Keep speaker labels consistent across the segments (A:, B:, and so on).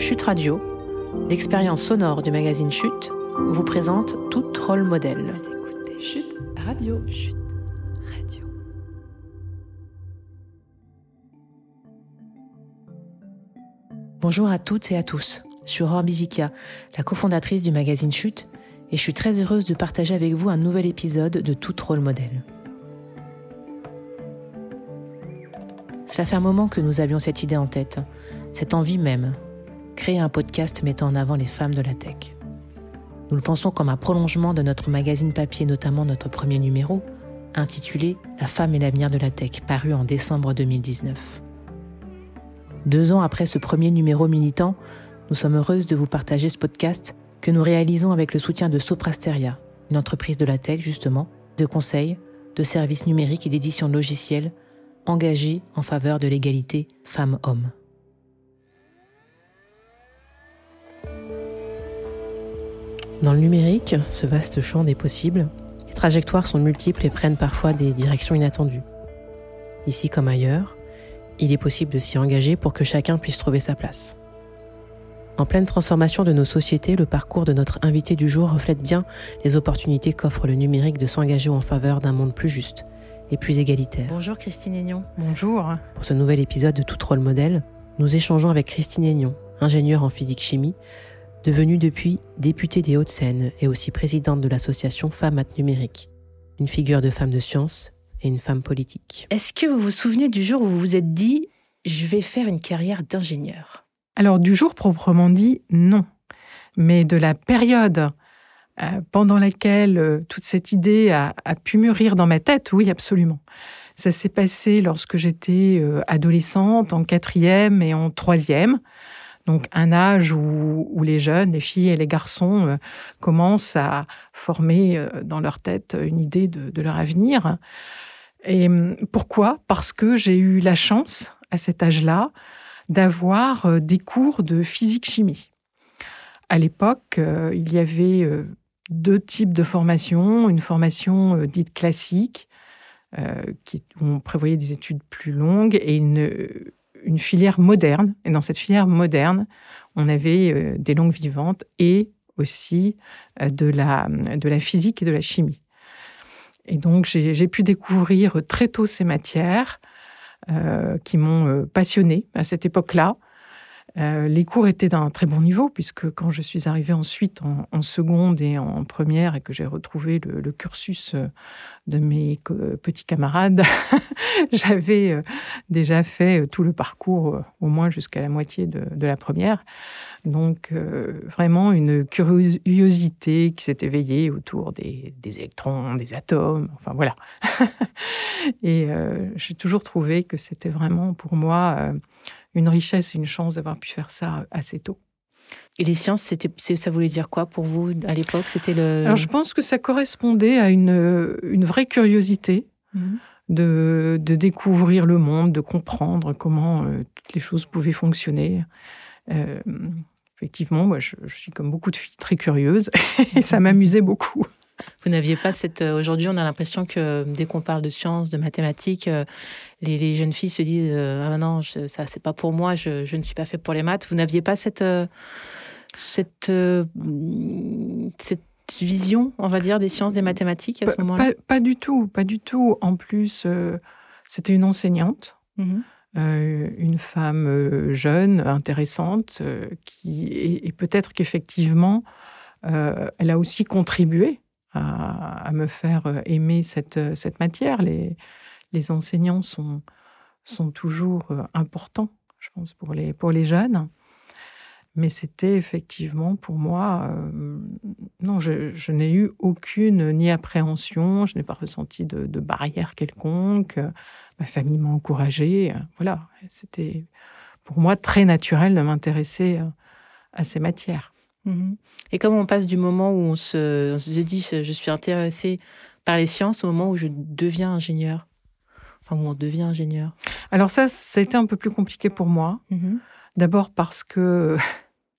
A: Chute Radio, l'expérience sonore du magazine Chute, vous présente tout rôle modèle.
B: Vous écoutez Chute Radio. Chute Radio.
A: Bonjour à toutes et à tous. Je suis Aurore Bizikia, la cofondatrice du magazine Chute, et je suis très heureuse de partager avec vous un nouvel épisode de Tout rôle modèle. Cela fait un moment que nous avions cette idée en tête, cette envie même, créer un podcast mettant en avant les femmes de la tech. Nous le pensons comme un prolongement de notre magazine papier, notamment notre premier numéro, intitulé La femme et l'avenir de la tech, paru en décembre 2019. Deux ans après ce premier numéro militant, nous sommes heureuses de vous partager ce podcast que nous réalisons avec le soutien de Soprasteria, une entreprise de la tech justement, de conseils, de services numériques et d'édition logiciels engagée en faveur de l'égalité femmes-hommes. Dans le numérique, ce vaste champ des possibles, les trajectoires sont multiples et prennent parfois des directions inattendues. Ici comme ailleurs, il est possible de s'y engager pour que chacun puisse trouver sa place. En pleine transformation de nos sociétés, le parcours de notre invité du jour reflète bien les opportunités qu'offre le numérique de s'engager en faveur d'un monde plus juste et plus égalitaire.
C: Bonjour Christine Aignon.
D: Bonjour.
A: Pour ce nouvel épisode de Tout rôle modèle, nous échangeons avec Christine Aignon, ingénieure en physique-chimie, devenue depuis députée des Hauts-de-Seine et aussi présidente de l'association Femmes at Numérique, une figure de femme de science et une femme politique.
C: Est-ce que vous vous souvenez du jour où vous vous êtes dit je vais faire une carrière d'ingénieur?
D: Alors du jour proprement dit, non. Mais de la période euh, pendant laquelle euh, toute cette idée a, pu mûrir dans ma tête, oui, absolument. Ça s'est passé lorsque j'étais euh, adolescente, en quatrième et en troisième. Donc un âge où, les jeunes, les filles et les garçons commencent à former dans leur tête une idée de, leur avenir. Et hum, pourquoi? Parce que j'ai eu la chance, à cet âge-là, d'avoir des cours de physique-chimie. À l'époque, il y avait deux types de formations. Une formation euh, dite classique, euh, qui, où on prévoyait des études plus longues, et une, une filière moderne. Et dans cette filière moderne, on avait euh, des langues vivantes et aussi de, la, de la physique et de la chimie. Et donc, j'ai pu découvrir très tôt ces matières qui m'ont passionné à cette époque-là. Euh, les cours étaient d'un très bon niveau, puisque quand je suis arrivée ensuite en, seconde et en première et que j'ai retrouvé le, cursus euh, de mes petits camarades, j'avais euh, déjà fait tout le parcours, au moins jusqu'à la moitié de, la première. Donc vraiment une curiosité qui s'est éveillée autour des, des, électrons, des atomes, enfin voilà. et j'ai toujours trouvé que c'était vraiment pour moi une richesse, une chance d'avoir pu faire ça assez tôt.
C: Et les sciences, c'était, ça voulait dire quoi pour vous à l'époque? C'était le.
D: Alors je pense que ça correspondait à une, une vraie curiosité mhm. de, de, découvrir le monde, de comprendre comment euh, toutes les choses pouvaient fonctionner. Euh, effectivement, moi, je, je, suis comme beaucoup de filles très curieuse et ça m'amusait beaucoup.
C: Vous n'aviez pas cette. Euh, aujourd'hui, on a l'impression que dès qu'on parle de sciences, de mathématiques, euh, les, jeunes filles se disent euh, Ah non, ça, c'est pas pour moi, je, ne suis pas fait pour les maths. Vous n'aviez pas cette. cette, cette vision, on va dire, des sciences, des mathématiques à ce moment-là?
D: pas, du tout, pas du tout. En plus, c'était une enseignante. Mmh une femme jeune, intéressante, qui et, peut-être qu'effectivement, elle a aussi contribué à, me faire euh, aimer cette, euh, cette matière. Les, enseignants sont, toujours euh, importants, je pense, pour les, jeunes. Mais c'était effectivement pour moi, non, je, je n'ai eu aucune ni appréhension, je n'ai pas ressenti de, de, barrière quelconque. Ma famille m'a encouragée. Voilà, c'était pour moi très naturel de m'intéresser à ces matières.
C: Mhm. Et comme on passe du moment où on se, dit je suis intéressé par les sciences au moment où je deviens ingénieur Enfin, où on devient ingénieur
D: Alors ça, ça a été un peu plus compliqué pour moi. Mhm. D'abord parce que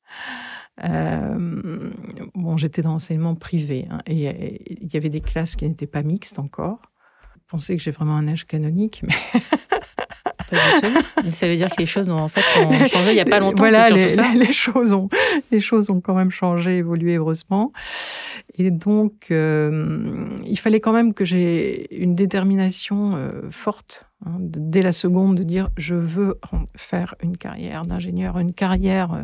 D: euh, bon, j'étais dans l'enseignement privé hein, et il y avait des classes qui n'étaient pas mixtes encore. Je pensais que j'ai vraiment un âge canonique, mais
C: Pas du tout. ça veut dire que les choses ont en fait ont changé il n'y a pas longtemps.
D: Voilà, les,
C: ça.
D: les, choses ont, les choses ont quand même changé, évolué heureusement. Et donc, euh, il fallait quand même que j'ai une détermination euh, forte hein, de- dès la seconde de dire je veux faire une carrière d'ingénieur, une carrière euh,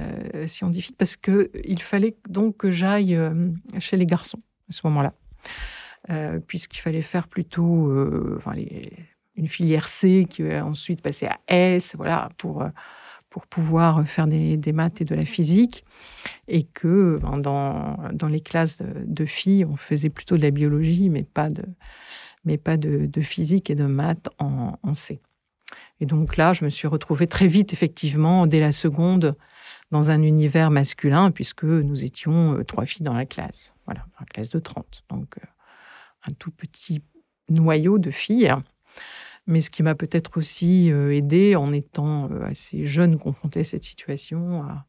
D: euh, scientifique, parce que il fallait donc que j'aille chez les garçons à ce moment-là, Euh, puisqu'il fallait faire plutôt euh, enfin, les- une filière C qui va ensuite passer à S, voilà, pour, euh, pour pouvoir faire des, des maths et de la physique. Et que ben, dans, dans les classes de, filles, on faisait plutôt de la biologie, mais pas de, mais pas de, physique et de maths en, en C. Et donc là, je me suis retrouvée très vite, effectivement, dès la seconde, dans un univers masculin, puisque nous étions euh, trois filles dans la classe. Voilà, dans la classe de 30. Donc, euh, un tout petit noyau de filles. Mais ce qui m'a peut-être aussi euh, aidé en étant euh, assez jeune, confrontée à cette situation, à,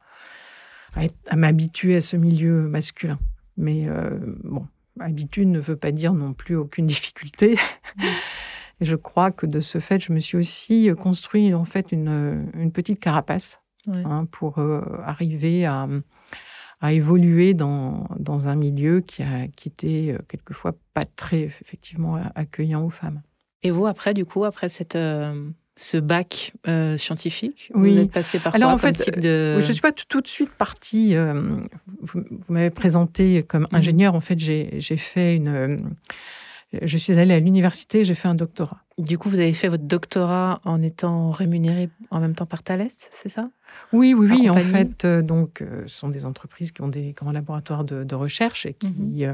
D: à être- à m'habituer à ce milieu masculin. Mais euh, bon, habitude ne veut pas dire non plus aucune difficulté. Et je crois que de ce fait, je me suis aussi construit en fait une, une petite carapace hein, pour euh, arriver à, à évoluer dans, dans un milieu qui, a, qui était quelquefois pas très effectivement accueillant aux femmes.
C: Et vous, après, du coup, après cette, euh, ce bac euh, scientifique,
D: Oui.
C: vous êtes passé par
D: Alors,
C: quoi
D: en
C: comme
D: fait,
C: type de...
D: Oui, Je ne suis pas tout, de suite partie. euh, vous vous m'avez présenté comme
C: Mhm.
D: ingénieur. En fait, j'ai fait une. euh, je suis allée à l'université, j'ai fait un doctorat.
C: Du coup, vous avez fait votre doctorat en étant rémunéré en même temps par Thales, c'est ça?
D: Oui, oui, oui. En fait, euh, donc, euh, ce sont des entreprises qui ont des grands laboratoires de, de recherche et qui, euh,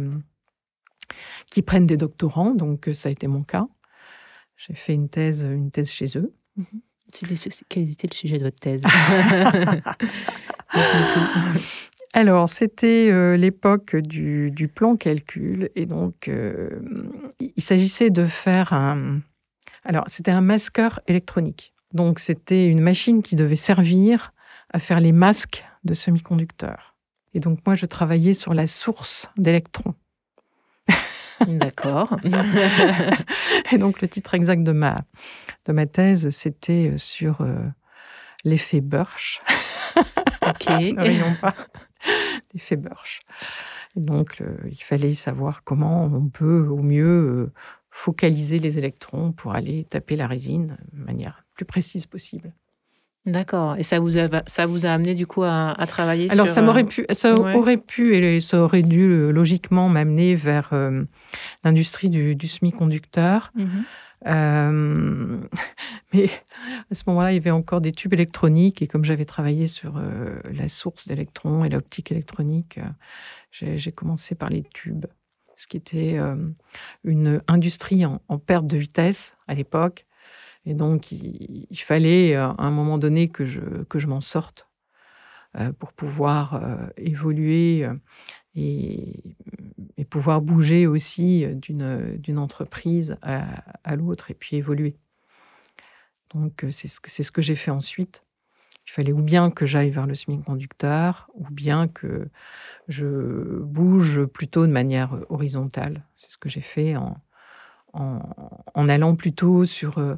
D: qui prennent des doctorants. Donc, euh, ça a été mon cas. J'ai fait une thèse, une thèse chez eux.
C: C'était- Quel était le sujet de votre thèse?
D: Alors, c'était euh, l'époque du, du plan calcul. Et donc, euh, il s'agissait de faire un. Alors, c'était un masqueur électronique. Donc, c'était une machine qui devait servir à faire les masques de semi-conducteurs. Et donc, moi, je travaillais sur la source d'électrons.
C: D'accord.
D: Et donc, le titre exact de ma, de ma thèse, c'était sur euh, l'effet Burch.
C: ok.
D: Ne rions pas. L'effet Burch. Et donc, il fallait savoir comment on peut au mieux euh, focaliser les électrons pour aller taper la résine de manière plus précise possible.
C: D'accord. Et ça vous a, ça vous a amené du coup à, à travailler
D: Alors,
C: sur...
D: ça
C: euh,
D: m'aurait pu, ça
C: ouais.
D: aurait pu et ça aurait dû euh, logiquement m'amener vers euh, l'industrie du, du semi-conducteur.
C: mhm.
D: Euh, mais à ce moment-là, il y avait encore des tubes électroniques et comme j'avais travaillé sur euh, la source d'électrons et l'optique électronique, euh, j'ai commencé par les tubes, ce qui était euh, une industrie en, en perte de vitesse à l'époque. Et donc, il, fallait euh, à un moment donné que je, que je m'en sorte euh, pour pouvoir euh, évoluer et, pouvoir bouger aussi d'une entreprise à, l'autre et puis évoluer. Donc, c'est ce que, ce que j'ai fait ensuite. Il fallait ou bien que j'aille vers le semi-conducteur, ou bien que je bouge plutôt de manière horizontale. C'est ce que j'ai fait en, en, en allant plutôt sur euh,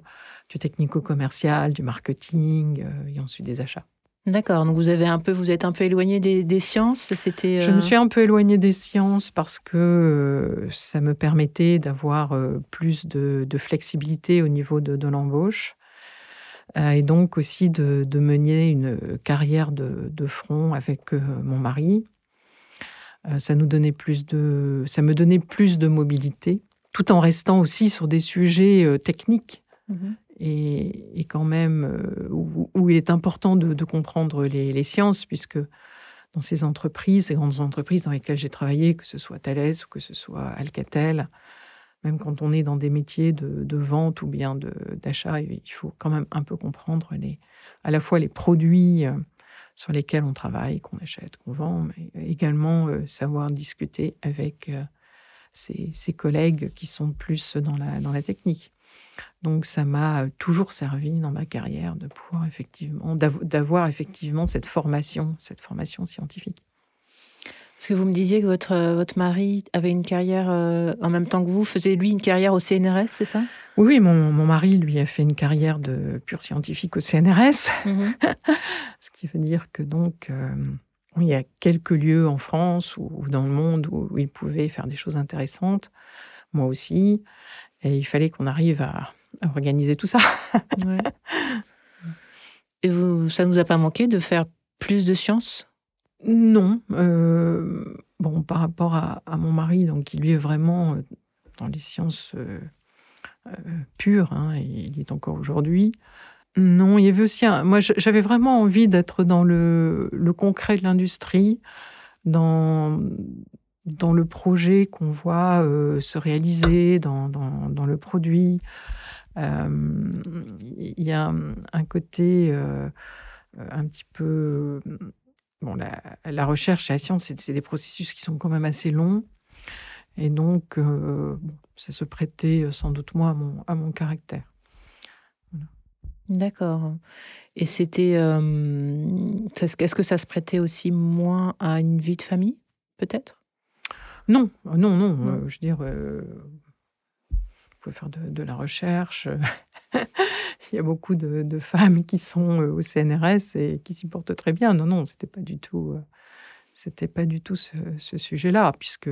D: du technico-commercial, du marketing euh, et ensuite des achats.
C: D'accord. Donc vous avez un peu, vous êtes un peu éloigné des, des sciences. C'était.
D: Je me
C: euh,
D: suis un peu éloignée des sciences parce que ça me permettait d'avoir plus de, de flexibilité au niveau de, de l'embauche et donc aussi de, de mener une carrière de, de front avec mon mari. Ça nous donnait plus de, ça me donnait plus de mobilité, tout en restant aussi sur des sujets euh, techniques
C: mhm.
D: et, et quand même euh, où, où il est important de, de comprendre les, les sciences, puisque dans ces entreprises, ces grandes entreprises dans lesquelles j'ai travaillé, que ce soit Thales ou que ce soit Alcatel, même quand on est dans des métiers de, de vente ou bien d'achat, il faut quand même un peu comprendre les, à la fois les produits euh, sur lesquels on travaille, qu'on achète, qu'on vend, mais également savoir discuter avec ses, ses collègues qui sont plus dans la, dans la technique. Donc ça m'a toujours servi dans ma carrière de pouvoir effectivement d'av- d'avoir effectivement cette formation, cette formation scientifique.
C: Est-ce que vous me disiez que votre, votre mari avait une carrière en même temps que vous, faisait lui une carrière au CNRS, c'est ça?
D: Oui, mon, mon, mari, lui, a fait une carrière de pur scientifique au CNRS. Mhm. Ce qui veut dire que donc, il y a quelques lieux en France ou, dans le monde où, il pouvait faire des choses intéressantes, moi aussi. Et il fallait qu'on arrive à, organiser tout ça.
C: Et vous, ça ne nous a pas manqué de faire plus de sciences?
D: Non. Euh, bon, par rapport à, mon mari, donc, qui lui est vraiment euh, dans les sciences euh, pures, hein, il est encore aujourd'hui. Non, il y avait aussi Moi, j'avais vraiment envie d'être dans le, concret de l'industrie, dans, dans le projet qu'on voit euh, se réaliser, dans, dans, le produit. Euh, il y a un côté euh, un petit peu... Bon, la, recherche et la science, c'est des processus qui sont quand même assez longs. Et donc, ça se prêtait sans doute moi à mon, à mon caractère.
C: D'accord. Et c'était. Est-ce que ça se prêtait aussi moins à une vie de famille, peut-être?
D: Non, non, non. je veux dire, vous pouvez faire de, la recherche. Il y a beaucoup de, femmes qui sont au CNRS et qui s'y portent très bien. Non, non, c'était pas du tout. c'était pas du tout ce, ce sujet-là, puisque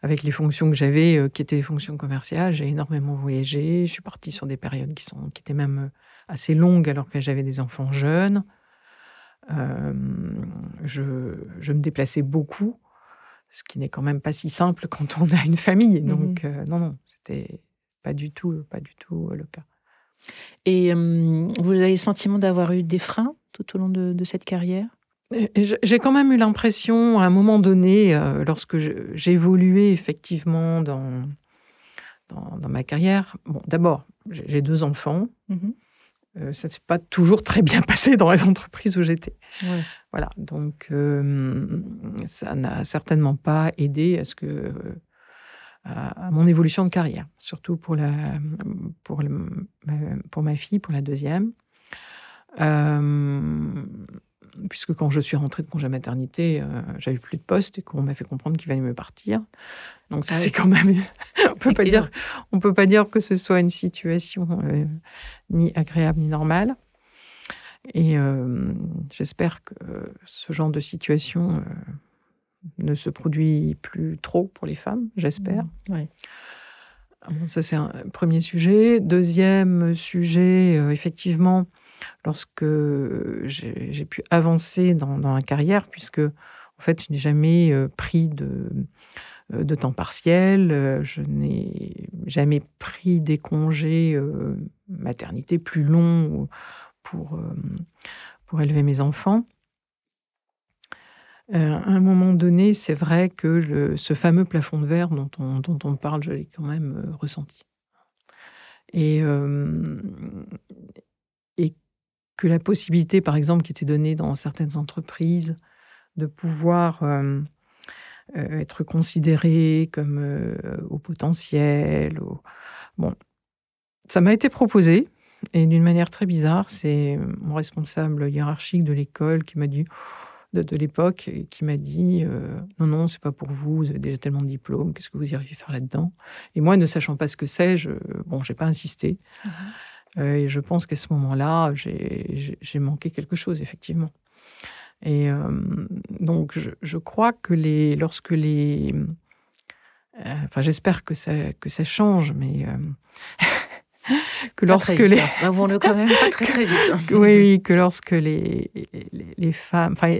D: avec les fonctions que j'avais, qui étaient des fonctions commerciales, j'ai énormément voyagé. Je suis partie sur des périodes qui sont, qui étaient même assez longue alors que j'avais des enfants jeunes. Euh, je, me déplaçais beaucoup, ce qui n'est quand même pas si simple quand on a une famille. Mmh Donc, euh, non, non, c'était pas du tout, pas du tout euh, le cas.
C: Et vous avez le sentiment d'avoir eu des freins tout au long de, cette carrière?
D: J'ai quand même eu l'impression, à un moment donné, lorsque j'évoluais effectivement dans, dans, ma carrière, bon, d'abord, j'ai deux enfants. Mmh euh, ça ne s'est pas toujours très bien passé dans les entreprises où j'étais. Voilà, donc euh, ça n'a certainement pas aidé à ce que à, mon évolution de carrière, surtout pour la pour pour ma fille, pour la deuxième. Euh, puisque quand je suis rentrée de congé maternité, euh, j'avais plus de poste et qu'on m'a fait comprendre qu'il fallait me partir. Donc ça, ah c'est quand même. on peut pas dire, on peut pas dire que ce soit une situation euh, ni agréable ni normale. Et euh, j'espère que ce genre de situation ne se produit plus trop pour les femmes. J'espère.
C: Mmh,
D: ah ça c'est un premier sujet. Deuxième sujet, effectivement lorsque j'ai pu avancer dans, dans, la carrière, puisque en fait, je n'ai jamais euh, pris de, euh, de temps partiel, euh, je n'ai jamais pris des congés maternité plus longs pour, pour élever mes enfants. à un moment donné, c'est vrai que ce fameux plafond de verre dont on, dont on parle, je l'ai quand même ressenti. Et, et que la possibilité, par exemple, qui était donnée dans certaines entreprises, de pouvoir euh, euh, être considéré comme euh, au potentiel. Bon, ça m'a été proposé, et d'une manière très bizarre, c'est mon responsable hiérarchique de l'école qui m'a dit, de, l'époque, qui m'a dit non, non, c'est pas pour vous, vous avez déjà tellement de diplômes, qu'est-ce que vous iriez faire là-dedans? Et moi, ne sachant pas ce que c'est, je, bon, pas insisté. Mmh euh, et je pense qu'à ce moment-là, j'ai manqué quelque chose, effectivement. Et euh, donc, je, crois que les, lorsque les. Euh, enfin, j'espère que ça, que ça change, mais.
C: que lorsque les. Hein. Avouons-le quand même, pas très, très vite. Hein.
D: oui, que lorsque les, les, les femmes. Enfin,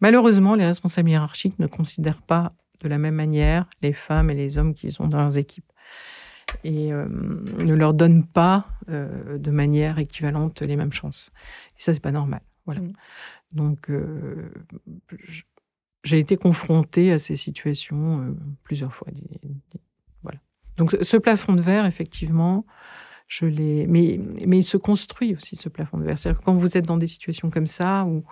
D: malheureusement, les responsables hiérarchiques ne considèrent pas de la même manière les femmes et les hommes qui sont dans leurs équipes et euh, ne leur donne pas euh, de manière équivalente les mêmes chances. Et ça, c'est pas normal. Voilà. Mm. Donc, euh, j'ai été confrontée à ces situations plusieurs fois. Voilà. Donc, ce plafond de verre, effectivement, je l'ai. Mais, mais il se construit aussi, ce plafond de verre. C'est-à-dire que quand vous êtes dans des situations comme ça, où,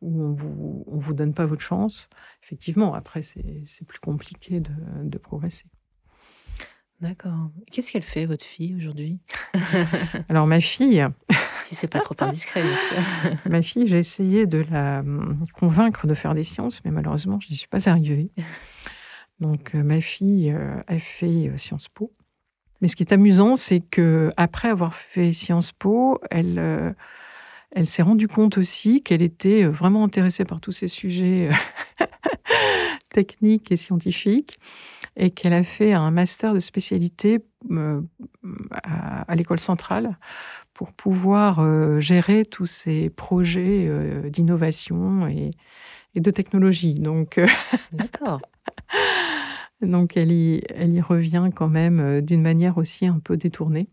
D: où on vous, on vous donne pas votre chance, effectivement, après, c'est plus compliqué de, de progresser.
C: D'accord. Qu'est-ce qu'elle fait, votre fille, aujourd'hui?
D: Alors, ma fille.
C: Si c'est pas trop indiscret, bien sûr.
D: ma fille, j'ai essayé de la hum, convaincre de faire des sciences, mais malheureusement, je n'y suis pas arrivée. Donc, euh, ma fille euh, a fait euh, Sciences Po. Mais ce qui est amusant, c'est que après avoir fait Sciences Po, elle, elle s'est rendue compte aussi qu'elle était vraiment intéressée par tous ces sujets techniques et scientifiques et qu'elle a fait un master de spécialité à l'école centrale pour pouvoir euh, gérer tous ces projets euh, d'innovation et, de technologie. Donc, euh,
C: D'accord.
D: donc elle, y, elle y revient quand même d'une manière aussi un peu détournée.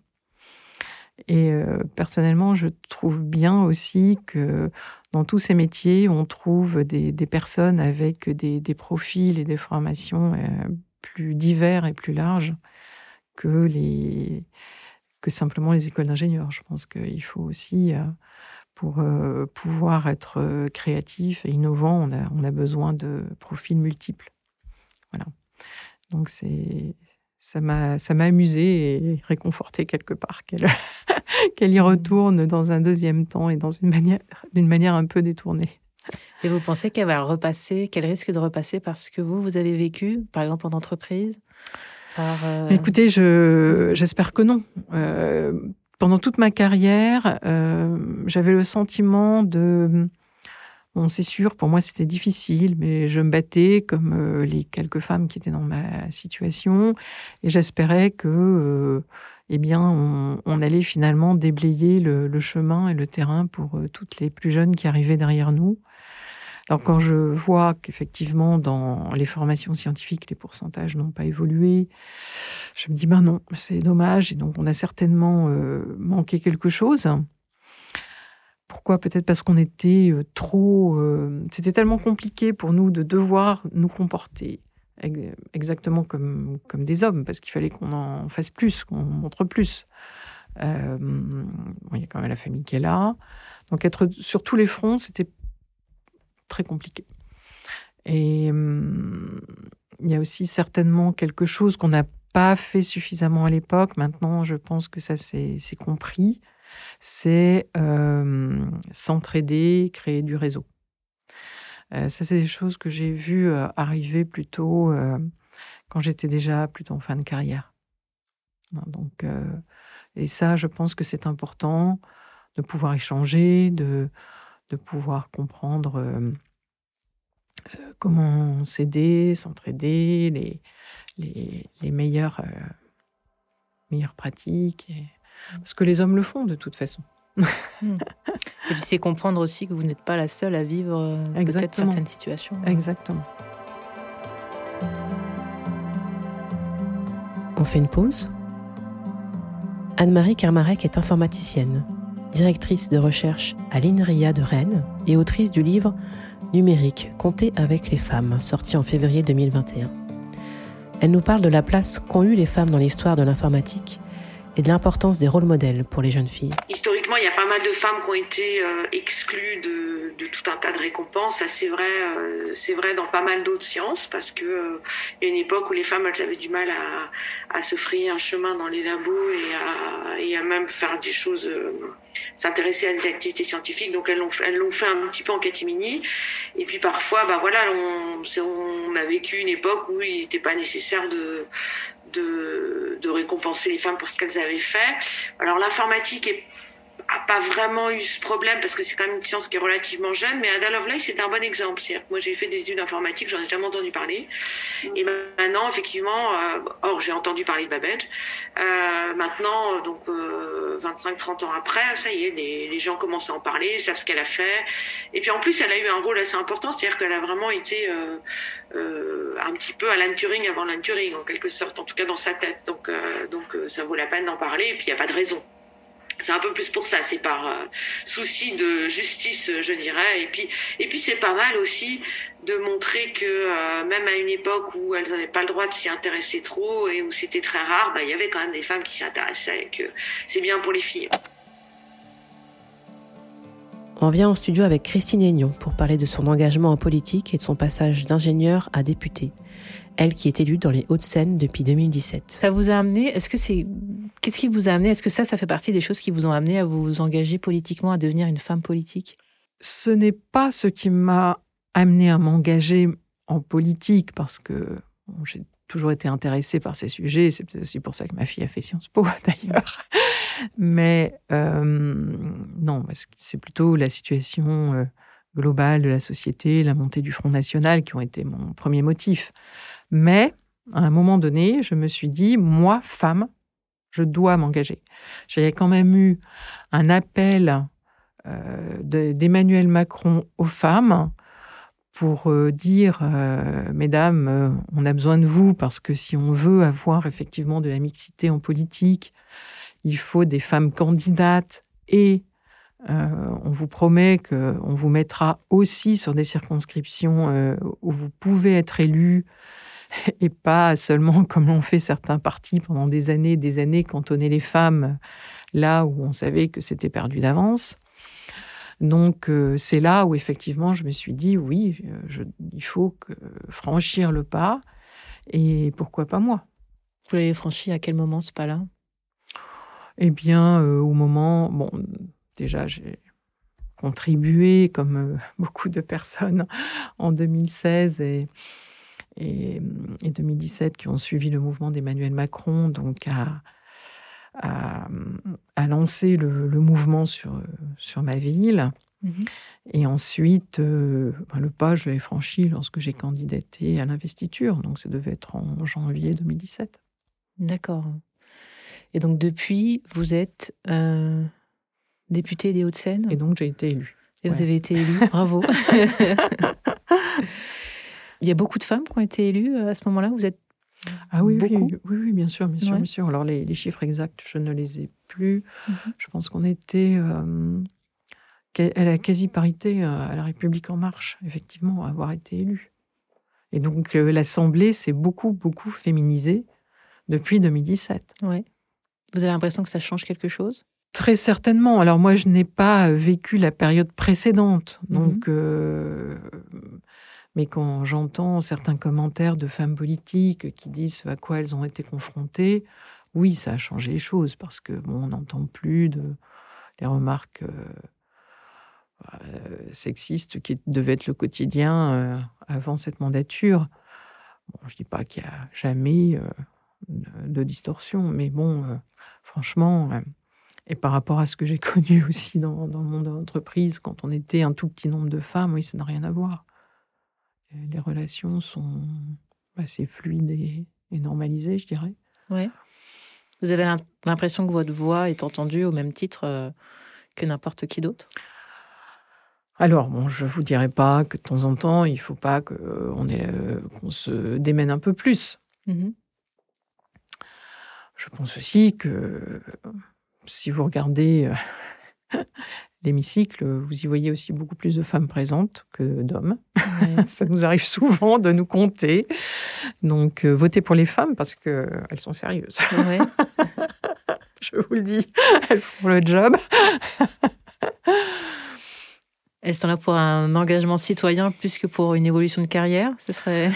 D: Et personnellement, je trouve bien aussi que dans tous ces métiers, on trouve des, personnes avec des, profils et des formations plus divers et plus larges que simplement les écoles d'ingénieurs. Je pense qu'il faut aussi, euh, pour euh, pouvoir être euh, créatif et innovant, on a, on a besoin de profils multiples. Voilà. Donc c'est ça m'a amusé et réconforté quelque part qu'elle qu'elle y retourne dans un deuxième temps et dans une manière d'une manière un peu détournée.
C: Et vous pensez qu'elle va repasser, qu'elle risque de repasser parce que vous vous avez vécu, par exemple en entreprise
D: euh, Écoutez, j'espère que non. Euh, pendant toute ma carrière, euh, j'avais le sentiment de... Bon, c'est sûr, pour moi c'était difficile, mais je me battais comme les quelques femmes qui étaient dans ma situation, et j'espérais que, eh bien, on, allait finalement déblayer le, chemin et le terrain pour toutes les plus jeunes qui arrivaient derrière nous. Alors quand je vois qu'effectivement dans les formations scientifiques les pourcentages n'ont pas évolué, je me dis ben non, c'est dommage et donc on a certainement euh, manqué quelque chose. Pourquoi? Peut-être parce qu'on était euh, trop. Euh, c'était tellement compliqué pour nous de devoir nous comporter exactement comme, comme des hommes, parce qu'il fallait qu'on en fasse plus, qu'on montre plus. il y a quand même la famille qui est là. Donc être sur tous les fronts, c'était très compliqué. Et hum, il y a aussi certainement quelque chose qu'on n'a pas fait suffisamment à l'époque. Maintenant, je pense que ça c'est compris. C'est s'entraider, créer du réseau. Ça, c'est des choses que j'ai vues arriver plutôt quand j'étais déjà plutôt en fin de carrière. Donc, et ça, je pense que c'est important de pouvoir échanger, de, de pouvoir comprendre comment s'aider, s'entraider, les, les, les meilleures, meilleures pratiques. Parce que les hommes le font de toute façon.
C: Hmm. Et puis c'est comprendre aussi que vous n'êtes pas la seule à vivre peut-être certaines situations.
D: Exactement.
A: On fait une pause Anne-Marie Carmarek est informaticienne directrice de recherche à l'INRIA de Rennes et autrice du livre Numérique, compter avec les femmes, sorti en février 2021. Elle nous parle de la place qu'ont eu les femmes dans l'histoire de l'informatique et de l'importance des rôles modèles pour les jeunes filles.
E: Historiquement, il y a pas mal de femmes qui ont été euh, exclues de, tout un tas de récompenses. Ça, c'est vrai, euh, c'est vrai dans pas mal d'autres sciences, parce que euh, y a une époque où les femmes, elles avaient du mal à, se frayer un chemin dans les labos et à, même faire des choses s'intéresser à des activités scientifiques. Donc elles l'ont elles l'ont fait un petit peu en catimini. Et puis parfois, bah voilà, on a vécu une époque où il n'était pas nécessaire de, de, récompenser les femmes pour ce qu'elles avaient fait. Alors l'informatique est a pas vraiment eu ce problème parce que c'est quand même une science qui est relativement jeune, mais Ada Lovelace c'est un bon exemple. Moi j'ai fait des études informatiques, j'en ai jamais entendu parler. Et maintenant, effectivement, euh, or j'ai entendu parler de Babbage. Euh, maintenant, donc 25-30 euh, ans après, ça y est, les, les, gens commencent à en parler, savent ce qu'elle a fait. Et puis en plus, elle a eu un rôle assez important, c'est-à-dire qu'elle a vraiment été un petit peu Alan Turing avant Alan Turing, en quelque sorte, en tout cas dans sa tête. Donc, donc ça vaut la peine d'en parler, et puis il n'y a pas de raison. C'est un peu plus pour ça, c'est par euh, souci de justice, je dirais. Et puis, et puis c'est pas mal aussi de montrer que euh, même à une époque où elles n'avaient pas le droit de s'y intéresser trop et où c'était très rare, bah, il y avait quand même des femmes qui s'y intéressaient et que c'est bien pour les filles.
A: On vient en studio avec Christine Aignon pour parler de son engagement en politique et de son passage d'ingénieur à député. Elle qui est élue dans les Hauts-de-Seine depuis 2017.
C: Ça vous a amené, est-ce que c'est, qu'est-ce qui vous a amené, est-ce que ça, ça fait partie des choses qui vous ont amené à vous engager politiquement, à devenir une femme politique?
D: Ce n'est pas ce qui m'a amené à m'engager en politique, parce que j'ai toujours été intéressée par ces sujets, c'est aussi pour ça que ma fille a fait Sciences Po d'ailleurs. Mais euh, non, c'est plutôt la situation euh, globale de la société, la montée du Front National qui ont été mon premier motif. Mais à un moment donné, je me suis dit, moi, femme, je dois m'engager. J'avais quand même eu un appel euh, d'Emmanuel Macron aux femmes pour euh, dire, euh, mesdames, on a besoin de vous parce que si on veut avoir effectivement de la mixité en politique, il faut des femmes candidates et on vous promet qu'on vous mettra aussi sur des circonscriptions où vous pouvez être élu et pas seulement comme l'ont fait certains partis pendant des années, des années, cantonner les femmes là où on savait que c'était perdu d'avance. Donc euh, c'est là où effectivement je me suis dit oui, il faut que franchir le pas et pourquoi pas moi.
C: Vous l'avez franchi à quel moment ce pas-là?
D: Eh bien euh, au moment, bon déjà j'ai contribué comme euh, beaucoup de personnes en 2016 et et, 2017 qui ont suivi le mouvement d'Emmanuel Macron, donc à, à, lancer le, mouvement sur, sur ma ville. Mhm. Et ensuite, euh, ben, le pas, je l'ai franchi lorsque j'ai candidaté à l'investiture. Donc, ça devait être en janvier 2017.
C: D'accord. Et donc, depuis, vous êtes euh, député des Hauts-de-Seine?
D: Et donc, j'ai été élu.
C: Et vous avez été élu. Bravo. Il y a beaucoup de femmes qui ont été élues euh, à ce moment-là Vous êtes
D: ah oui, oui, oui, bien sûr, bien sûr, bien sûr. Alors les, chiffres exacts, je ne les ai plus. Mhm. Je pense qu'on était euh, à la quasi-parité euh, à la République en marche, effectivement, à avoir été élu. Et donc l'Assemblée s'est beaucoup, beaucoup féminisée depuis 2017.
C: Ouais. Vous avez l'impression que ça change quelque chose?
D: Très certainement. Alors moi, je n'ai pas vécu la période précédente, mhm. donc mais quand j'entends certains commentaires de femmes politiques qui disent à quoi elles ont été confrontées, oui, ça a changé les choses parce que bon, on n'entend plus de les remarques euh, euh, sexistes qui devaient être le quotidien euh, avant cette mandature. Bon, je dis pas qu'il y a jamais de, distorsion, mais bon, franchement, et par rapport à ce que j'ai connu aussi dans, dans, le monde de l'entreprise, quand on était un tout petit nombre de femmes, oui, ça n'a rien à voir les relations sont assez fluides et, normalisées, je dirais.
C: Oui. Vous avez l'impression que votre voix est entendue au même titre euh, que n'importe qui d'autre?
D: Alors, bon, je vous dirais pas que de temps en temps, il faut pas qu'on euh, qu'on se démène un peu plus. Mmh je pense aussi que si vous regardez euh, l'hémicycle, vous y voyez aussi beaucoup plus de femmes présentes que d'hommes. Ça nous arrive souvent de nous compter. Donc, euh, votez pour les femmes parce qu'elles sont sérieuses. Je vous le dis, elles font le job.
C: Elles sont là pour un engagement citoyen plus que pour une évolution de carrière, ce serait.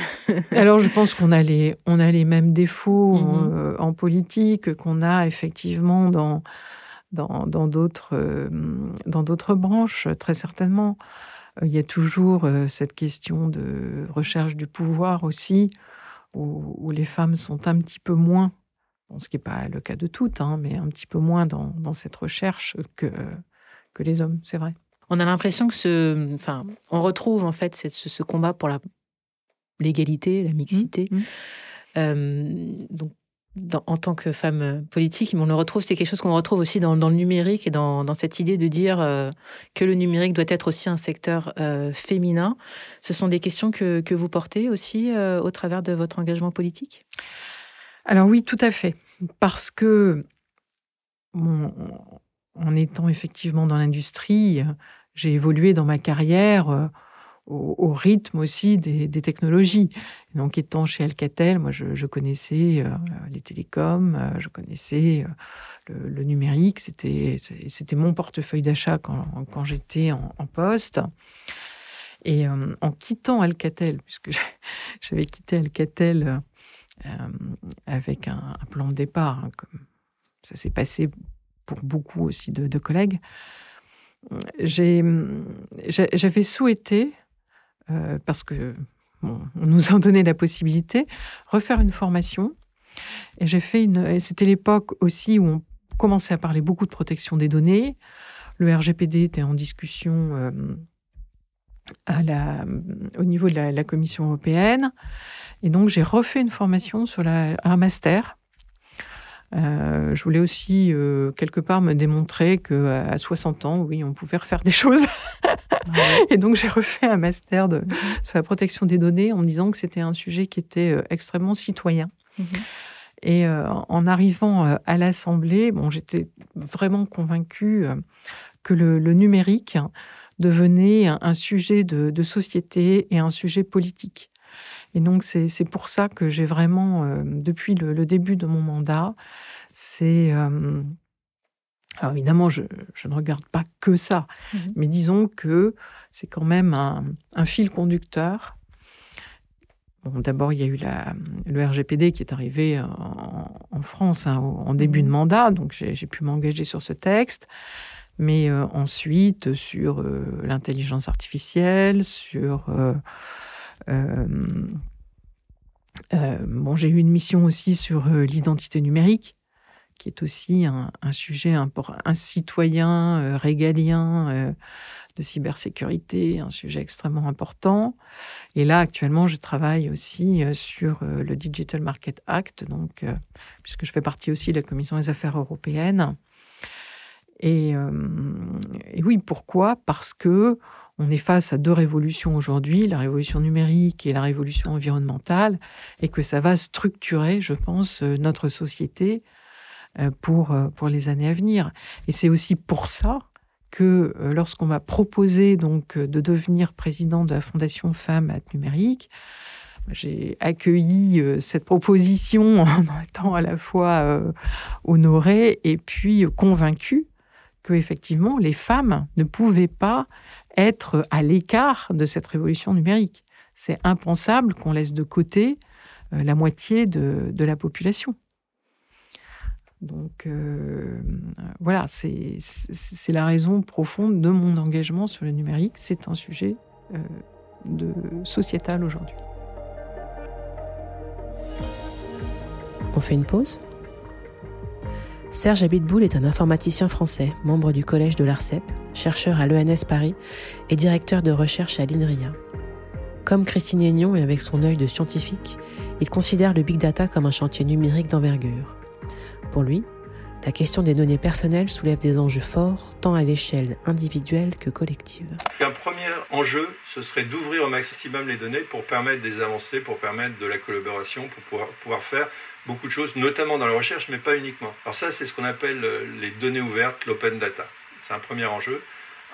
D: Alors je pense qu'on a les on a les mêmes défauts mhm. en, politique qu'on a effectivement dans dans d'autres euh, dans d'autres branches, très certainement. Euh, il y a toujours euh, cette question de recherche du pouvoir aussi, où, les femmes sont un petit peu moins, ce qui n'est pas le cas de toutes, hein, mais un petit peu moins dans, dans cette recherche que, que les hommes, c'est vrai.
C: On a l'impression que ce, enfin, on retrouve en fait ce, ce combat pour la l'égalité, la mixité. Mmh, mmh. donc en tant que femme euh, politique, mais on le retrouve, c'est quelque chose qu'on retrouve aussi dans, le numérique et dans, cette idée de dire euh, que le numérique doit être aussi un secteur euh, féminin. Ce sont des questions que, que vous portez aussi au travers de votre engagement politique?
D: Alors oui, tout à fait. Parce que en étant effectivement dans l'industrie, j'ai évolué dans ma carrière au, rythme aussi des, technologies. donc, étant chez Alcatel, moi, je, connaissais euh, les télécoms, euh, je connaissais euh, le, numérique. C'était, c'était mon portefeuille d'achat quand, j'étais en, poste. Et en quittant Alcatel, puisque j'avais quitté Alcatel avec un, plan de départ, hein, comme ça s'est passé pour beaucoup aussi de, collègues, j'avais souhaité, parce que on nous a donné la possibilité, refaire une formation. Et j'ai fait une. c'était l'époque aussi où on commençait à parler beaucoup de protection des données. Le RGPD était en discussion euh, à au niveau de la, Commission européenne. Et donc, j'ai refait une formation sur la, un master. Euh, je voulais aussi, euh, quelque part, me démontrer qu'à 60 ans, oui, on pouvait refaire des choses. et donc, j'ai refait un master de, mhm. sur la protection des données en me disant que c'était un sujet qui était extrêmement citoyen. Mhm. Et euh, en arrivant euh, à l'Assemblée, bon, j'étais vraiment convaincue euh, que le, numérique devenait un, sujet de, société et un sujet politique. Et donc, c'est pour ça que j'ai vraiment, depuis le, début de mon mandat, c'est... alors évidemment, je, ne regarde pas que ça, mmh mais disons que c'est quand même un fil conducteur D'abord, il y a eu le RGPD qui est arrivé en, France hein, en début de mhm. mandat, donc j'ai pu m'engager sur ce texte. Mais euh, ensuite, sur euh, l'intelligence artificielle, sur... Euh, bon, j'ai eu une mission aussi sur l'identité numérique, qui est aussi un, sujet, un, un citoyen régalien de cybersécurité, un sujet extrêmement important. Et là, actuellement, je travaille aussi euh, sur euh, le Digital Market Act, donc, euh, puisque je fais partie aussi de la Commission des affaires européennes. Et, oui, pourquoi? Parce que on est face à deux révolutions aujourd'hui, la révolution numérique et la révolution environnementale, et que ça va structurer, je pense, notre société pour, pour les années à venir. Et c'est aussi pour ça que euh, lorsqu'on m'a proposé donc euh, de devenir président de la Fondation Femmes à Numérique, j'ai accueilli euh, cette proposition en étant à la fois honorée et puis convaincue que effectivement les femmes ne pouvaient pas être à l'écart de cette révolution numérique. C'est impensable qu'on laisse de côté la moitié de la population. Donc euh, voilà, c'est la raison profonde de mon engagement sur le numérique. C'est un sujet euh, sociétal aujourd'hui.
A: On fait une pause Serge Abitboul est un informaticien français, membre du collège de l'ARCEP, chercheur à l'ENS Paris et directeur de recherche à l'INRIA. Comme Christine Aignon et avec son œil de scientifique, il considère le big data comme un chantier numérique d'envergure. Pour lui, la question des données personnelles soulève des enjeux forts, tant à l'échelle individuelle que collective.
F: Un premier enjeu, ce serait d'ouvrir au maximum les données pour permettre des avancées, pour permettre de la collaboration, pour pouvoir, faire beaucoup de choses, notamment dans la recherche, mais pas uniquement. Alors ça, c'est ce qu'on appelle euh, les données ouvertes, l'open data. C'est un premier enjeu.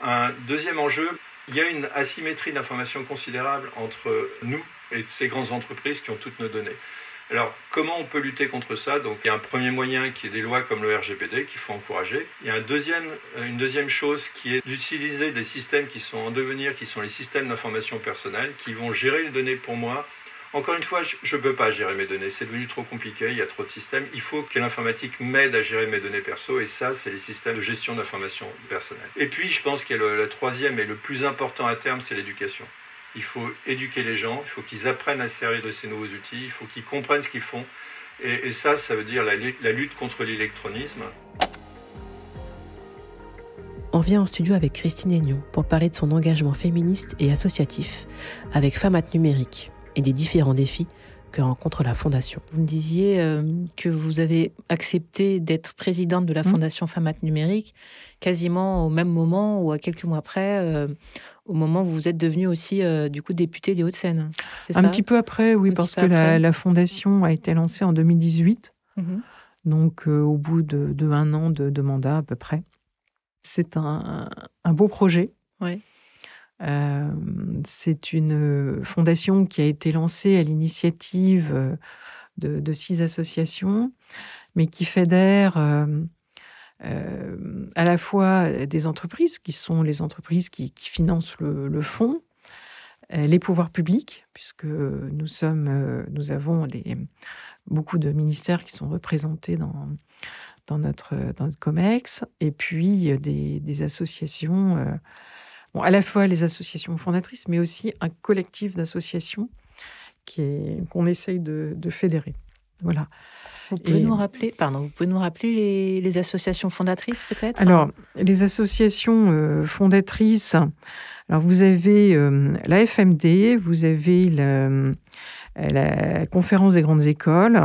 F: Un deuxième enjeu, il y a une asymétrie d'information considérable entre nous et ces grandes entreprises qui ont toutes nos données. Alors, comment on peut lutter contre ça? Donc, il y a un premier moyen qui est des lois comme le RGPD qu'il faut encourager. Il y a un deuxième, euh, une deuxième chose qui est d'utiliser des systèmes qui sont en devenir, qui sont les systèmes d'information personnelle, qui vont gérer les données pour moi. Encore une fois, je ne peux pas gérer mes données, c'est devenu trop compliqué, il y a trop de systèmes. Il faut que l'informatique m'aide à gérer mes données perso, et ça, c'est les systèmes de gestion d'information personnelle. Et puis, je pense que le, le troisième et le plus important à terme, c'est l'éducation. Il faut éduquer les gens, il faut qu'ils apprennent à se servir de ces nouveaux outils, il faut qu'ils comprennent ce qu'ils font. Et, ça, ça veut dire la, lutte contre l'électronisme.
A: On vient en studio avec Christine Aignon pour parler de son engagement féministe et associatif avec Femmes Numérique et des différents défis que rencontre la Fondation.
C: Vous me disiez euh, que vous avez accepté d'être présidente de la mmh. Fondation Femmes Numérique quasiment au même moment ou à quelques mois après, euh, au moment où vous êtes devenue aussi euh, du coup députée des Hauts-de-Seine.
D: Un petit peu après, oui, parce que la, fondation a été lancée en 2018, mhm. donc euh, au bout de, un an de, mandat à peu près. C'est un, beau projet.
C: Ouais.
D: Euh, c'est une fondation qui a été lancée à l'initiative de, de, six associations, mais qui fédère à la fois des entreprises, qui sont les entreprises qui, financent le, fonds, les pouvoirs publics, puisque nous, sommes, nous avons beaucoup de ministères qui sont représentés dans notre COMEX, et puis des, associations, bon, à la fois les associations fondatrices, mais aussi un collectif d'associations qu'on essaye de, de fédérer. Voilà.
C: Vous pouvez nous rappeler, pardon, vous pouvez nous rappeler les, associations fondatrices peut-être?
D: Alors, les associations euh, fondatrices, alors vous avez euh, la FMD, vous avez la, la, conférence des grandes écoles,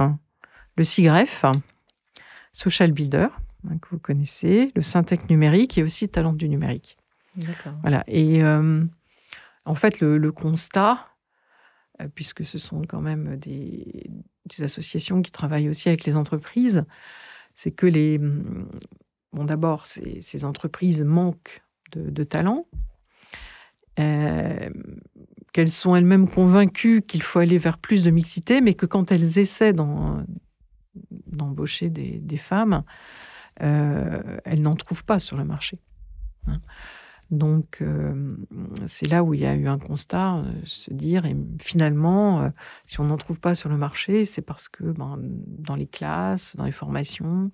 D: le CIGREF, Social Builder, hein, que vous connaissez, le Syntec numérique et aussi Talent du numérique. Voilà. Et euh, en fait, le, constat, puisque ce sont quand même des, associations qui travaillent aussi avec les entreprises, c'est que les. Bon, d'abord, ces, entreprises manquent de, de talent, euh, qu'elles sont elles-mêmes convaincues qu'il faut aller vers plus de mixité, mais que quand elles essaient d'embaucher des, femmes, euh, elles n'en trouvent pas sur le marché. Hein. Donc, euh, c'est là où il y a eu un constat, euh, se dire, et finalement, euh, si on n'en trouve pas sur le marché, c'est parce que ben, dans les classes, dans les formations,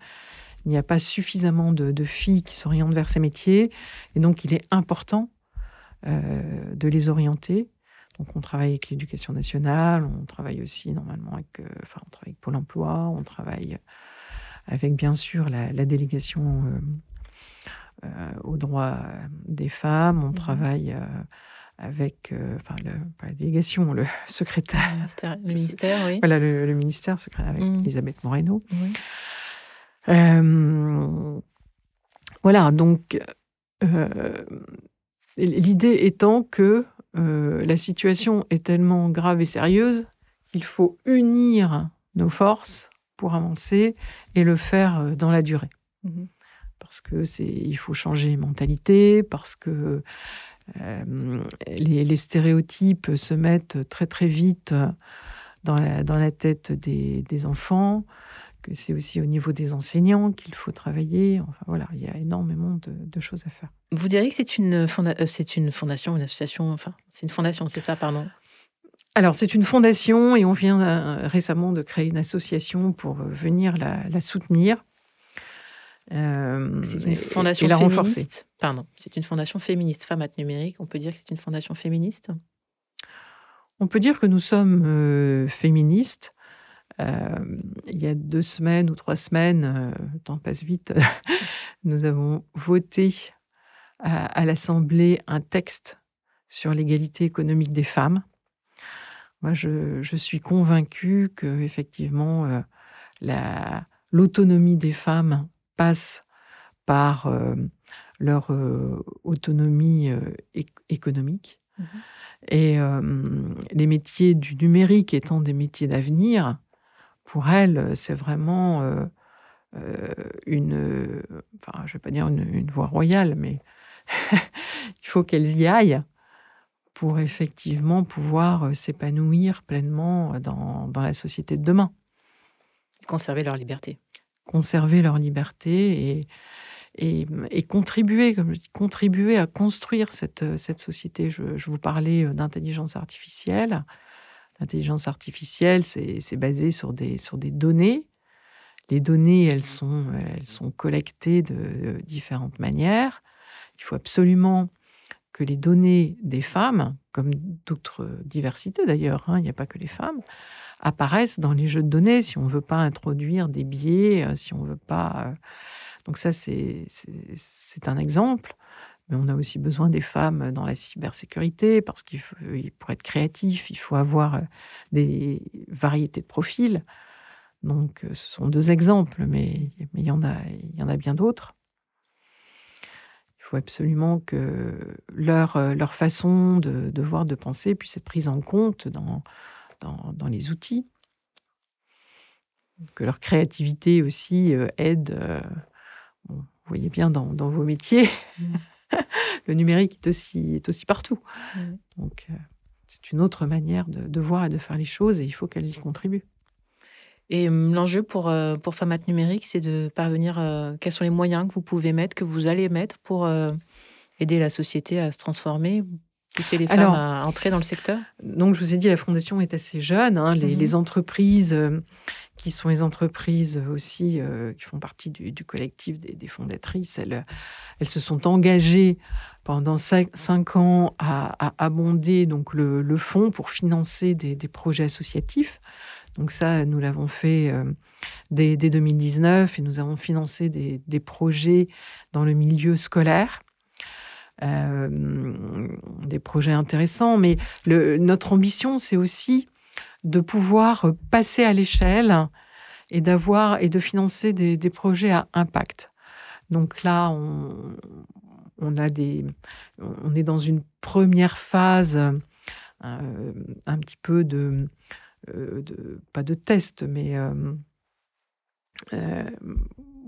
D: il n'y a pas suffisamment de, filles qui s'orientent vers ces métiers. Et donc, il est important de les orienter. Donc, on travaille avec l'éducation nationale, on travaille aussi normalement avec, enfin, on travaille avec Pôle emploi, on travaille avec, bien sûr, la, délégation aux droits des femmes. On mmh travaille euh, avec euh, enfin, le, la délégation, le secrétaire.
C: Le ministère, oui.
D: Voilà, le, ministère secret avec mmh. Elisabeth Moreno. voilà, donc l'idée étant que la situation est tellement grave et sérieuse qu'il faut unir nos forces pour avancer et le faire dans la durée. Mmh parce que c'est il faut changer les mentalités, parce que euh, les, stéréotypes se mettent très très vite dans la, dans la tête des, des enfants, que c'est aussi au niveau des enseignants qu'il faut travailler. Enfin voilà, il y a énormément de, de choses à faire.
C: Vous diriez que c'est une, euh, c'est une fondation, une association, enfin c'est une fondation, c'est ça, pardon?
D: Alors, c'est une fondation et on vient euh, récemment de créer une association pour venir la, la soutenir.
C: Euh, c'est une fondation féministe. Pardon, c'est une fondation féministe. Femmes numérique, on peut dire que c'est une fondation féministe?
D: On peut dire que nous sommes euh, féministes. Euh, il y a deux semaines ou trois semaines, le temps passe vite, nous avons voté à, l'Assemblée un texte sur l'égalité économique des femmes. Moi, je, je suis convaincue que effectivement, l'autonomie des femmes passe par euh, leur euh, autonomie euh, économique. Mmh Et les métiers du numérique étant des métiers d'avenir, pour elles, c'est vraiment une, enfin, je vais pas dire une, voie royale, mais il faut qu'elles y aillent pour effectivement pouvoir s'épanouir pleinement dans, dans, la société de demain.
C: Conserver leur liberté
D: conserver leur liberté et, et, contribuer, comme je dis, contribuer à construire cette, cette société. Je, vous parlais euh, d'intelligence artificielle. L'intelligence artificielle, c'est basé sur des, sur des données. Les données, elles sont, elles sont collectées de différentes manières. Il faut absolument que les données des femmes, comme d'autres diversités d'ailleurs, hein, il n'y a pas que les femmes, apparaissent dans les jeux de données si on ne veut pas introduire des biais, euh, si on veut pas. Euh, donc ça, c'est un exemple. Mais on a aussi besoin des femmes dans la cybersécurité parce qu'il pour être créatif, il faut avoir euh, des variétés de profils. Donc, ce sont deux exemples, mais, mais il, y en a, y en a bien d'autres. Il faut absolument que leur, leur façon de, de, voir, de penser puisse être prise en compte dans, dans, les outils, que leur créativité aussi euh, aide. Euh, vous voyez bien dans, vos métiers, mmh. le numérique est aussi, est aussi partout. Mmh. Donc, euh, c'est une autre manière de, voir et de faire les choses et il faut qu'elles y contribuent.
C: Et hum, l'enjeu pour, pour Famat Numérique, c'est de parvenir. quels sont les moyens que vous pouvez mettre, que vous allez mettre pour aider la société à se transformer pousser les femmes à entrer dans le secteur?
D: Donc, je vous ai dit, la fondation est assez jeune. Hein. les, mhm. entreprises euh, qui sont les entreprises aussi euh, qui font partie du, collectif des, fondatrices, elles, elles, se sont engagées pendant cinq, ans à, abonder donc le, fonds pour financer des, projets associatifs. Donc ça, nous l'avons fait euh, dès, 2019 et nous avons financé des, des projets dans le milieu scolaire. Euh, des projets intéressants, mais notre ambition, c'est aussi de pouvoir passer à l'échelle et d'avoir et de financer des, projets à impact. Donc là, on, a des, on est dans une première phase, euh, un petit peu de, euh, pas de test, mais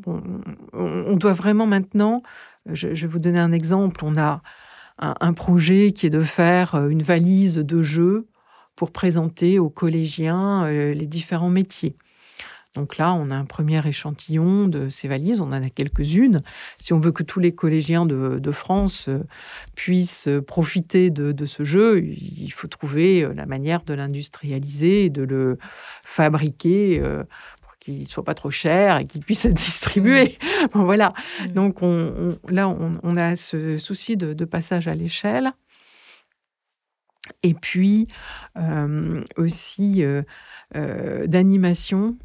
D: on, doit vraiment maintenant je, vais vous donner un exemple. On a un, projet qui est de faire euh, une valise de jeux pour présenter aux collégiens euh, les différents métiers. Donc là, on a un premier échantillon de ces valises, on en a quelques-unes. Si on veut que tous les collégiens de, France euh, puissent profiter de, de, ce jeu, il faut trouver la manière de l'industrialiser, de le fabriquer qu'il soit pas trop cher et qu'il puisse être distribué. Bon, voilà. Mmh. Donc on, là, on, a ce souci de, passage à l'échelle. Et puis euh, aussi euh, euh, d'animation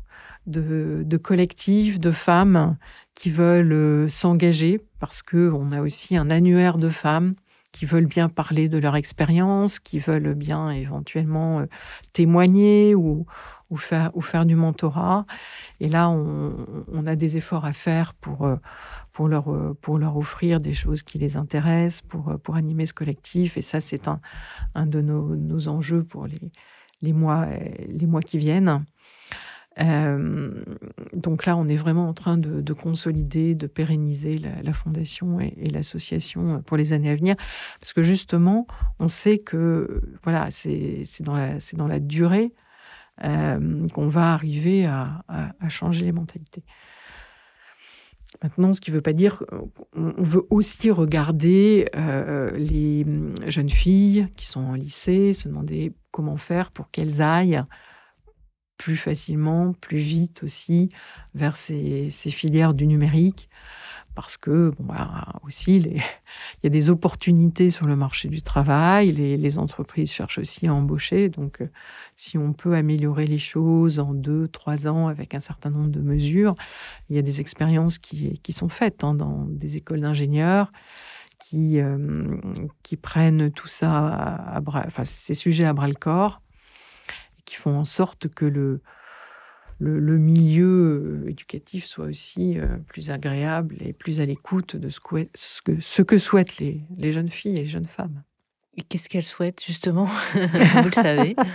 D: de, de, collectifs, de femmes qui veulent s'engager parce qu'on a aussi un annuaire de femmes qui veulent bien parler de leur expérience, qui veulent bien éventuellement témoigner ou, ou faire, ou faire du mentorat. Et là, on, a des efforts à faire pour, euh, pour, leur, euh, pour leur offrir des choses qui les intéressent, pour, euh, pour animer ce collectif. Et ça, c'est un, un de nos, nos, enjeux pour les, les, mois, les mois qui viennent. donc là, on est vraiment en train de, consolider, de pérenniser la, fondation et, l'association pour les années à venir, parce que justement, on sait que voilà, c'est dans la c'est dans la durée qu'on va arriver à, changer les mentalités. Maintenant, ce qui ne veut pas dire qu'on veut aussi regarder euh, les jeunes filles qui sont en lycée, se demander comment faire pour qu'elles aillent plus facilement, plus vite aussi vers ces filières du numérique parce que bon, bah, aussi il y a des opportunités sur le marché du travail, les, entreprises cherchent aussi à embaucher, donc euh, si on peut améliorer les choses en deux, trois ans avec un certain nombre de mesures, il y a des expériences qui, sont faites hein, dans des écoles d'ingénieurs qui, euh, prennent tout ça enfin, ces sujets à bras le corps et qui font en sorte que le, le, milieu euh, éducatif soit aussi euh, plus agréable et plus à l'écoute de ce que, ce que, souhaitent les, jeunes filles et les jeunes femmes.
C: Et qu'est-ce qu'elles souhaitent justement Vous le savez.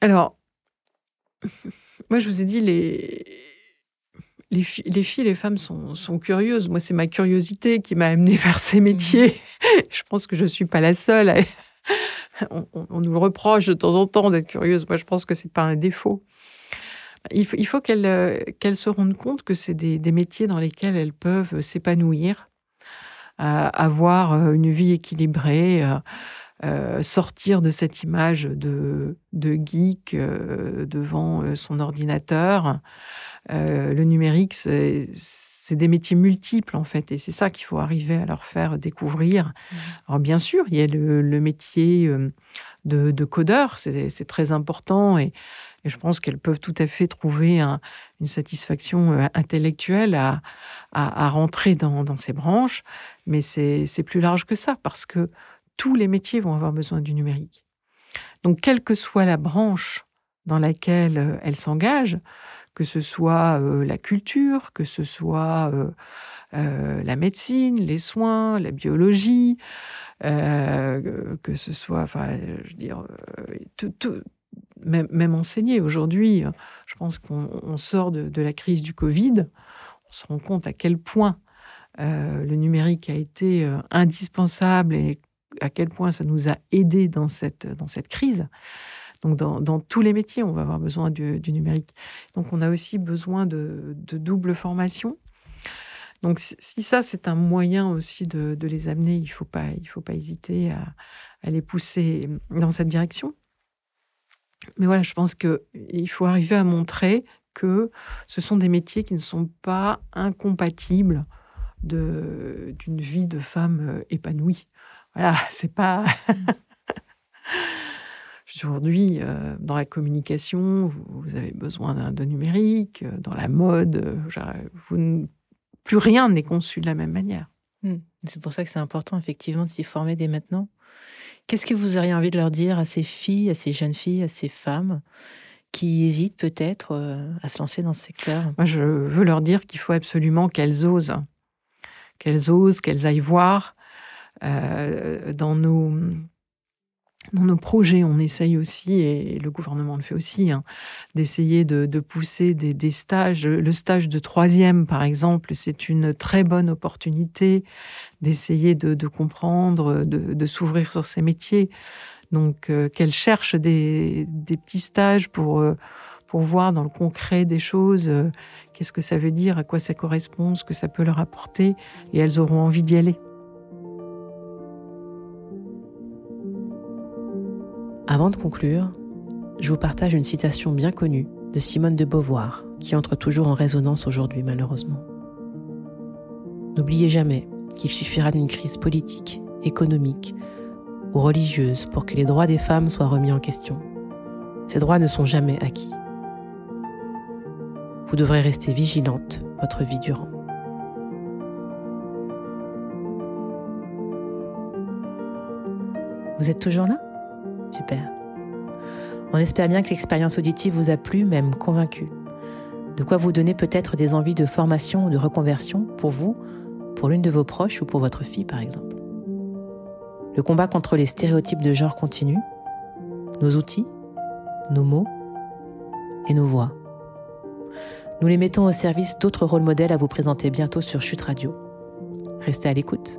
D: Alors, moi je vous ai dit, les, les, les filles et les femmes sont, sont curieuses. Moi, c'est ma curiosité qui m'a amenée vers ces métiers. Mmh. je pense que je ne suis pas la seule on, nous le reproche de temps en temps d'être curieuse. Moi, je pense que c'est pas un défaut. Il faut, euh, qu'elles se rendent compte que c'est des, métiers dans lesquels elles peuvent s'épanouir, euh, avoir euh, une vie équilibrée, sortir de cette image de, de geek devant son ordinateur. le numérique, c'est c'est des métiers multiples en fait, et c'est ça qu'il faut arriver à leur faire découvrir. Mmh. Alors bien sûr, il y a le, métier euh, de, codeur, c'est très important, et, je pense qu'elles peuvent tout à fait trouver une satisfaction euh, intellectuelle à, rentrer dans, ces branches, mais c'est plus large que ça, parce que tous les métiers vont avoir besoin du numérique. Donc, quelle que soit la branche dans laquelle euh, elles s'engagent, que ce soit la culture, que ce soit la médecine, les soins, la biologie, que ce soit, enfin, je veux dire, tout, même, même, enseigner. Aujourd'hui, je pense qu'on sort de, la crise du Covid, on se rend compte à quel point le numérique a été indispensable et à quel point ça nous a aidés dans cette, dans cette crise. Donc, dans, tous les métiers, on va avoir besoin du, numérique. Donc, on a aussi besoin de, double formation. Donc si ça, c'est un moyen aussi de, les amener, il ne faut, pas, il faut pas hésiter à, à, les pousser dans cette direction. Mais voilà, je pense qu'il faut arriver à montrer que ce sont des métiers qui ne sont pas incompatibles d'une vie de femme euh, épanouie. Voilà, c'est pas. Aujourd'hui, euh, dans la communication, vous avez besoin de numérique, euh, dans la mode, plus rien n'est conçu de la même manière.
C: Hmm. C'est pour ça que c'est important, effectivement, de s'y former dès maintenant. Qu'est-ce que vous auriez envie de leur dire à ces filles, à ces jeunes filles, à ces femmes qui hésitent peut-être à se lancer dans ce secteur?
D: Moi, je veux leur dire qu'il faut absolument qu'elles osent qu'elles osent, qu'elles aillent voir. Euh, dans, nos, dans nos projets, on essaye aussi, et le gouvernement le fait aussi, hein, d'essayer de, pousser des, stages. Le stage de troisième, par exemple, c'est une très bonne opportunité d'essayer de, comprendre, de, s'ouvrir sur ces métiers. Donc, euh, qu'elles cherchent des, petits stages pour, euh, pour voir dans le concret des choses qu'est-ce que ça veut dire, à quoi ça correspond, ce que ça peut leur apporter, et elles auront envie d'y aller.
A: Avant de conclure, je vous partage une citation bien connue de Simone de Beauvoir, qui entre toujours en résonance aujourd'hui malheureusement. N'oubliez jamais qu'il suffira d'une crise politique, économique ou religieuse pour que les droits des femmes soient remis en question. Ces droits ne sont jamais acquis. Vous devrez rester vigilante votre vie durant. Vous êtes toujours là? Super. On espère bien que l'expérience auditive vous a plu, même convaincu. De quoi vous donner peut-être des envies de formation ou de reconversion pour vous, pour l'une de vos proches ou pour votre fille par exemple. Le combat contre les stéréotypes de genre continue. Nos outils, nos mots et nos voix. Nous les mettons au service d'autres rôles modèles à vous présenter bientôt sur Chute Radio. Restez à l'écoute.